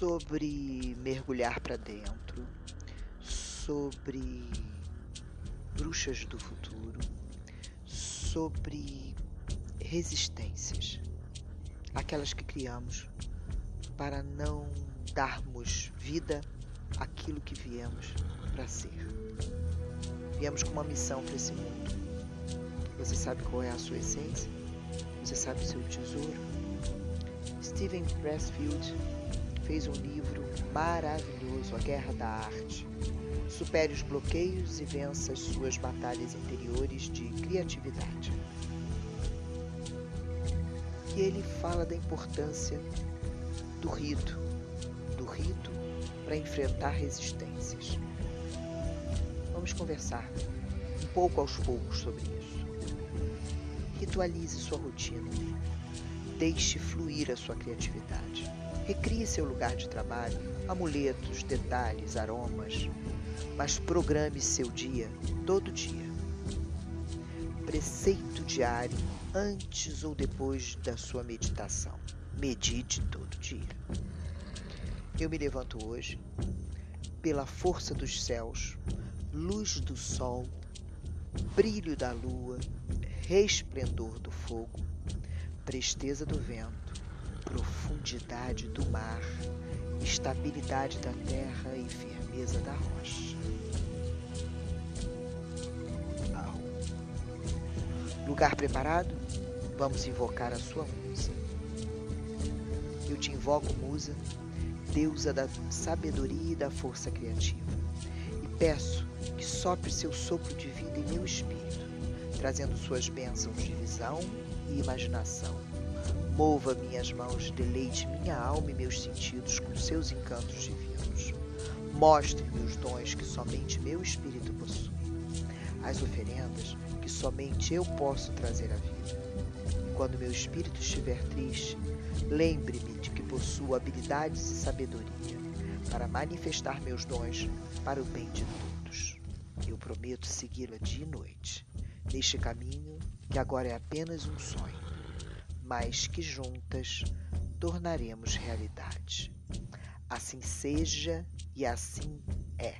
sobre mergulhar para dentro, sobre bruxas do futuro, sobre resistências, aquelas que criamos para não darmos vida àquilo que viemos para ser. Viemos com uma missão para esse mundo. Você sabe qual é a sua essência? Você sabe o seu tesouro? Steven Pressfield fez um livro maravilhoso, A Guerra da Arte. Supere os bloqueios e vença as suas batalhas interiores de criatividade. E ele fala da importância do rito, do rito para enfrentar resistências. Vamos conversar um pouco aos poucos sobre isso. Ritualize sua rotina. Deixe fluir a sua criatividade. Recrie seu lugar de trabalho, amuletos, detalhes, aromas, mas programe seu dia todo dia. Preceito diário antes ou depois da sua meditação. Medite todo dia. Eu me levanto hoje pela força dos céus, luz do sol, brilho da lua, resplendor do fogo, presteza do vento, profundidade do mar, estabilidade da terra e firmeza da rocha. Lugar preparado? Vamos invocar a sua musa. Eu te invoco, musa, deusa da sabedoria e da força criativa, e peço que sopre seu sopro de vida em meu espírito, trazendo suas bênçãos de visão e imaginação. Mova minhas mãos, deleite minha alma e meus sentidos com seus encantos divinos. Mostre meus dons que somente meu espírito possui. As oferendas que somente eu posso trazer à vida. E quando meu espírito estiver triste, lembre-me de que possuo habilidades e sabedoria para manifestar meus dons para o bem de todos. Eu prometo segui-la dia e noite, neste caminho que agora é apenas um sonho, mas que juntas tornaremos realidade. Assim seja e assim é.